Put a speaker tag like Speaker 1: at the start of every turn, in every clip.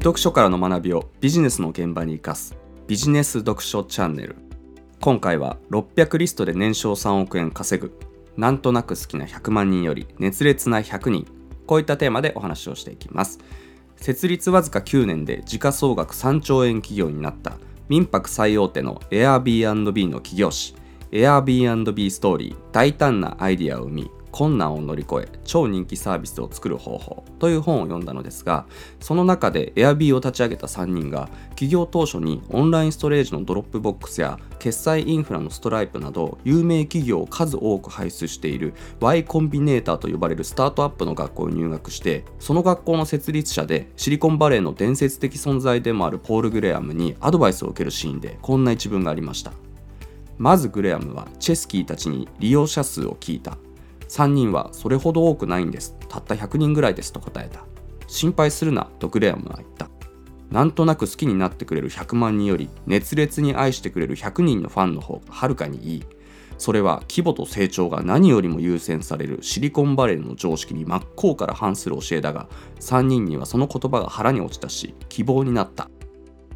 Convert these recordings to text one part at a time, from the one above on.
Speaker 1: 読書からの学びをビジネスの現場に生かす。ビジネス読書チャンネル。今回は600リストで年商3億円稼ぐ。なんとなく好きな100万人より熱烈な100人。こういったテーマでお話をしていきます。設立わずか9年で時価総額3兆円企業になった。民泊最大手の Airbnb の起業誌。Airbnb ストーリー。大胆なアイディアを生み困難を乗り越え超人気サービスを作る方法という本を読んだのですがその中で Airb を立ち上げた3人が起業当初にオンラインストレージのドロップボックスや決済インフラのストライプなど有名企業を数多く輩出している Y コンビネーターと呼ばれるスタートアップの学校に入学してその学校の設立者でシリコンバレーの伝説的存在でもあるポール・グレアムにアドバイスを受けるシーンでこんな一文がありました。まずグレアムはチェスキーたちに利用者数を聞いた。3人はそれほど多くないんです。たった100人ぐらいですと答えた。心配するなとグレアムは言った。なんとなく好きになってくれる100万人より熱烈に愛してくれる100人のファンの方がはるかにいい。それは規模と成長が何よりも優先されるシリコンバレーの常識に真っ向から反する教えだが3人にはその言葉が腹に落ちたし希望になった。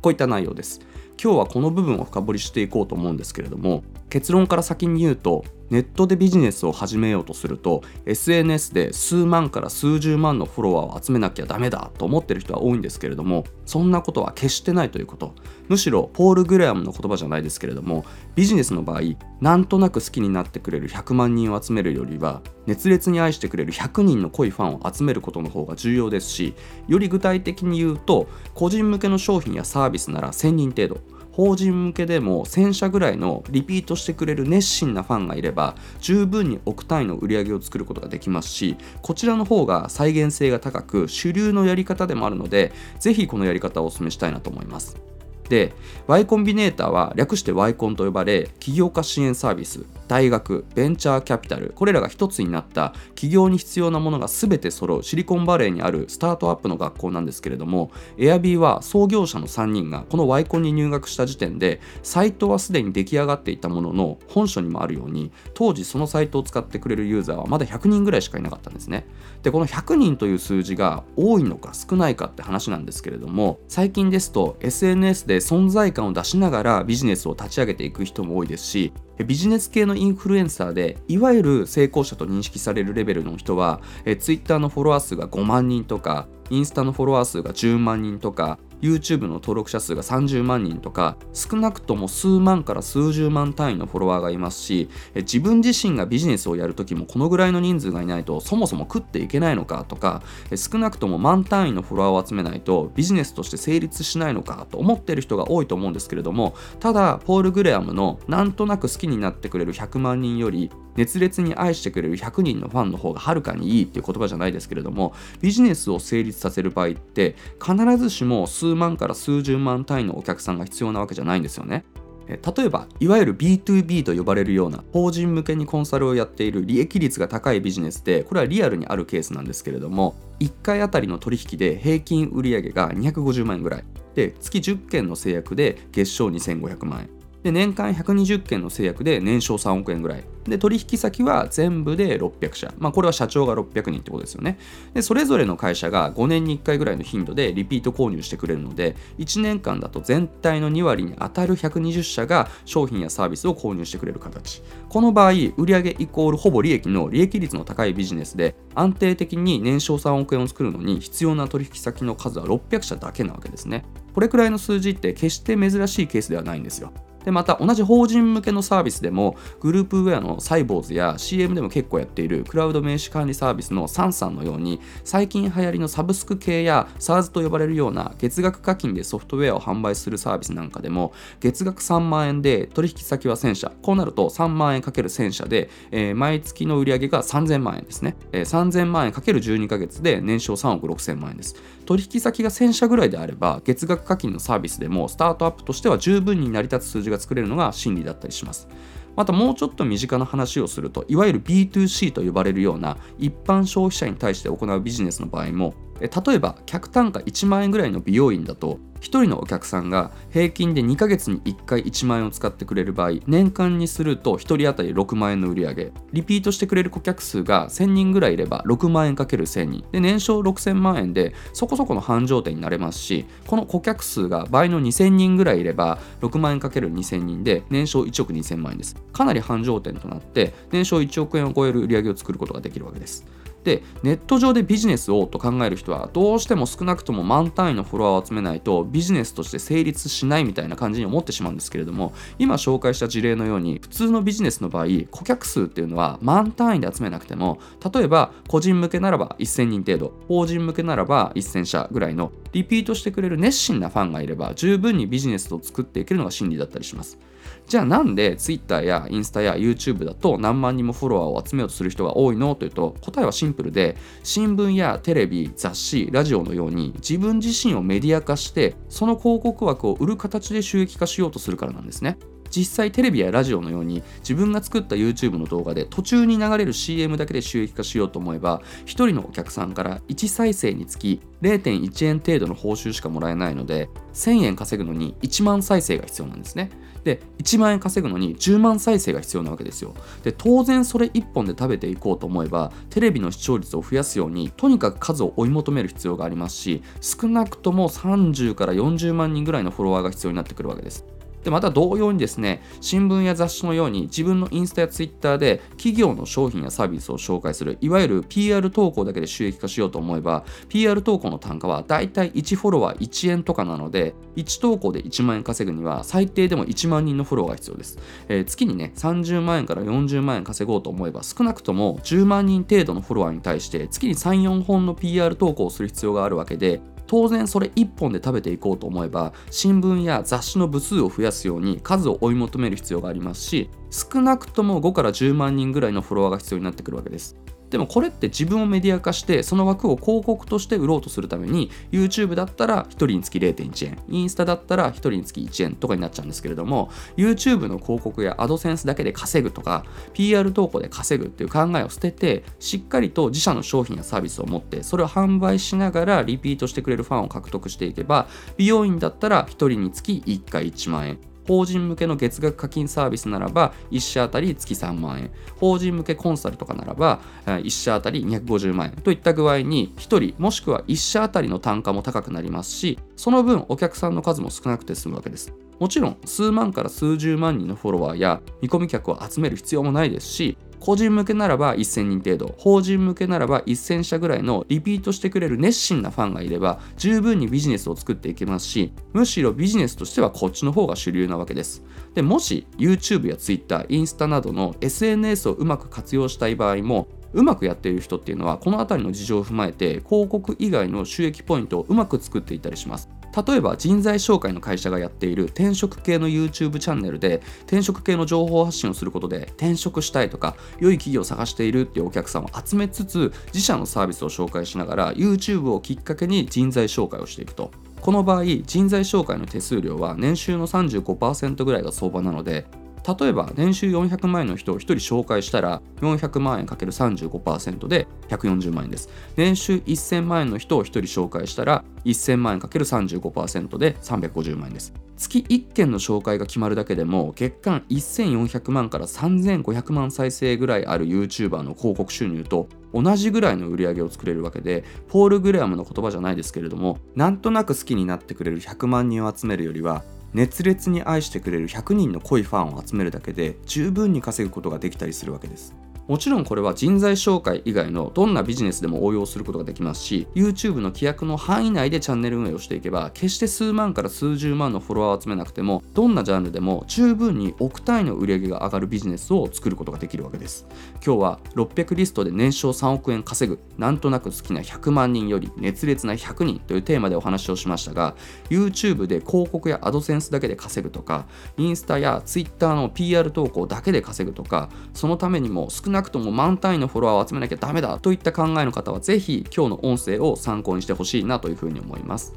Speaker 1: こういった内容です。今日はこの部分を深掘りしていこうと思うんですけれども結論から先に言うとネットでビジネスを始めようとすると SNS で数万から数十万のフォロワーを集めなきゃダメだと思ってる人は多いんですけれどもそんなことは決してないということ。むしろポール・グレアムの言葉じゃないですけれどもビジネスの場合なんとなく好きになってくれる100万人を集めるよりは熱烈に愛してくれる100人の濃いファンを集めることの方が重要ですしより具体的に言うと個人向けの商品やサービスなら1000人程度。法人向けでも1000社ぐらいのリピートしてくれる熱心なファンがいれば十分に億単位の売り上げを作ることができますしこちらの方が再現性が高く主流のやり方でもあるのでぜひこのやり方をお勧めしたいなと思います。で Y コンビネーターは略して Y コンと呼ばれ起業家支援サービス大学ベンチャーキャピタルこれらが一つになった起業に必要なものが全て揃うシリコンバレーにあるスタートアップの学校なんですけれども Airb は創業者の3人がこの Y コンに入学した時点でサイトはすでに出来上がっていたものの本書にもあるように当時そのサイトを使ってくれるユーザーはまだ100人ぐらいしかいなかったんですね。でこの100人という数字が多いのか少ないかって話なんですけれども最近ですと SNS で存在感を出しながらビジネスを立ち上げていく人も多いですしビジネス系のインフルエンサーでいわゆる成功者と認識されるレベルの人はえ Twitter のフォロワー数が5万人とかインスタのフォロワー数が10万人とか YouTube の登録者数が30万人とか少なくとも数万から数十万単位のフォロワーがいますし自分自身がビジネスをやるときもこのぐらいの人数がいないとそもそも食っていけないのかとか少なくとも万単位のフォロワーを集めないとビジネスとして成立しないのかと思っている人が多いと思うんですけれどもただポール・グレアムのなんとなく好きになってくれる100万人より熱烈に愛してくれる100人のファンの方がはるかにいいっていう言葉じゃないですけれどもビジネスを成立させる場合って必ずしも数万から数十万単位のお客さんが必要なわけじゃないんですよね。例えばいわゆる B2B と呼ばれるような法人向けにコンサルをやっている利益率が高いビジネスでこれはリアルにあるケースなんですけれども1回あたりの取引で平均売上が250万円ぐらいで月10件の制約で月賞2500万円で年間120件の制約で年商3億円ぐらい。で取引先は全部で600社、まあ、これは社長が600人ってことですよね。でそれぞれの会社が5年に1回ぐらいの頻度でリピート購入してくれるので1年間だと全体の2割に当たる120社が商品やサービスを購入してくれる形。この場合売上イコールほぼ利益の利益率の高いビジネスで安定的に年商3億円を作るのに必要な取引先の数は600社だけなわけですね。これくらいの数字って決して珍しいケースではないんですよ。でまた同じ法人向けのサービスでもグループウェアのサイボーズや CM でも結構やっているクラウド名刺管理サービスのサンさんのように最近流行りのサブスク系や SARS と呼ばれるような月額課金でソフトウェアを販売するサービスなんかでも月額3万円で取引先は1000社こうなると3万円かける1000社で、えー、毎月の売上が3000万円ですね、えー、3000万円かける12ヶ月で年商3億6000万円です。取引先が1000社ぐらいであれば月額課金のサービスでもスタートアップとしては十分に成り立つ数字が作れるのが真理だったりします。またもうちょっと身近な話をするといわゆる B2C と呼ばれるような一般消費者に対して行うビジネスの場合も例えば客単価1万円ぐらいの美容院だと1人のお客さんが平均で2ヶ月に1回1万円を使ってくれる場合年間にすると1人当たり6万円の売り上。げリピートしてくれる顧客数が1000人ぐらいいれば6万円かける1000人。で年商6000万円でそこそこの繁盛店になれますしこの顧客数が倍の2000人ぐらいいれば6万円かける2000人で年商1億2000万円です。かなり繁盛店となって年商1億円を超える売り上げを作ることができるわけです。でネット上でビジネスをと考える人はどうしても少なくとも満単位のフォロワーを集めないとビジネスとして成立しないみたいな感じに思ってしまうんですけれども今紹介した事例のように普通のビジネスの場合顧客数っていうのは満単位で集めなくても例えば個人向けならば1000人程度法人向けならば1000社ぐらいのリピートしてくれる熱心なファンがいれば十分にビジネスを作っていけるのが真理だったりします。じゃあなんで Twitter やインスタや YouTube だと何万人もフォロワーを集めようとする人が多いのというと答えはシンプルで新聞やテレビ雑誌ラジオのように自分自身をメディア化してその広告枠を売る形で収益化しようとするからなんですね。実際テレビやラジオのように自分が作った YouTube の動画で途中に流れる CM だけで収益化しようと思えば1人のお客さんから1再生につき0.1円程度の報酬しかもらえないので1000円稼ぐのに1万再生が必要なんですね。で1万円稼ぐのに10万再生が必要なわけですよ。で当然それ1本で食べていこうと思えばテレビの視聴率を増やすようにとにかく数を追い求める必要がありますし少なくとも30から40万人ぐらいのフォロワーが必要になってくるわけです。でまた同様にですね新聞や雑誌のように自分のインスタやツイッターで企業の商品やサービスを紹介するいわゆる PR 投稿だけで収益化しようと思えば PR 投稿の単価はだいたい1フォロワー1円とかなので1投稿で1万円稼ぐには最低でも1万人のフォロワーが必要です、えー、月にね30万円から40万円稼ごうと思えば少なくとも10万人程度のフォロワーに対して月に34本の PR 投稿をする必要があるわけで当然それ1本で食べていこうと思えば新聞や雑誌の部数を増やすように数を追い求める必要がありますし少なくとも5から10万人ぐらいのフォロワーが必要になってくるわけです。でもこれって自分をメディア化してその枠を広告として売ろうとするために YouTube だったら1人につき0.1円インスタだったら1人につき1円とかになっちゃうんですけれども YouTube の広告やアドセンスだけで稼ぐとか PR 投稿で稼ぐっていう考えを捨ててしっかりと自社の商品やサービスを持ってそれを販売しながらリピートしてくれるファンを獲得していけば美容院だったら1人につき1回1万円。法人向けの月額課金サービスならば1社当たり月3万円。法人向けコンサルとかならば1社当たり250万円。といった具合に1人もしくは1社当たりの単価も高くなりますしその分お客さんの数も少なくて済むわけです。もちろん数万から数十万人のフォロワーや見込み客を集める必要もないですし個人向けならば1000人程度法人向けならば1000社ぐらいのリピートしてくれる熱心なファンがいれば十分にビジネスを作っていけますしむしろビジネスとしてはこっちの方が主流なわけです。でもし YouTube や Twitter インスタなどの SNS をうまく活用したい場合もうまくやっている人っていうのはこの辺りの事情を踏まえて広告以外の収益ポイントをうまく作っていたりします。例えば人材紹介の会社がやっている転職系の YouTube チャンネルで転職系の情報発信をすることで転職したいとか良い企業を探しているっていうお客さんを集めつつ自社のサービスを紹介しながら YouTube をきっかけに人材紹介をしていくと。この場合人材紹介の手数料は年収の35%ぐらいが相場なので例えば年収400万円の人を1人紹介したら400万円 ×35% で140万円です。年収1000万円の人を1人紹介したら1000万円 ×35% で350万円です。月1件の紹介が決まるだけでも月間1400万から3500万再生ぐらいある YouTuber の広告収入と同じぐらいの売り上げを作れるわけでポール・グレアムの言葉じゃないですけれどもなんとなく好きになってくれる100万人を集めるよりは熱烈に愛してくれる100人の濃いファンを集めるだけで十分に稼ぐことができたりするわけです。もちろんこれは人材紹介以外のどんなビジネスでも応用することができますし YouTube の規約の範囲内でチャンネル運営をしていけば決して数万から数十万のフォロワーを集めなくてもどんなジャンルでも十分に億単位の売り上げが上がるビジネスを作ることができるわけです。今日は600リストで年商3億円稼ぐなんとなく好きな100万人より熱烈な100人というテーマでお話をしましたが YouTube で広告やアドセンスだけで稼ぐとかインスタや Twitter の PR 投稿だけで稼ぐとかそのためにも少ななくとも満単位のフォロワーを集めなきゃダメだといった考えの方はぜひ今日の音声を参考にしてほしいなというふうに思います。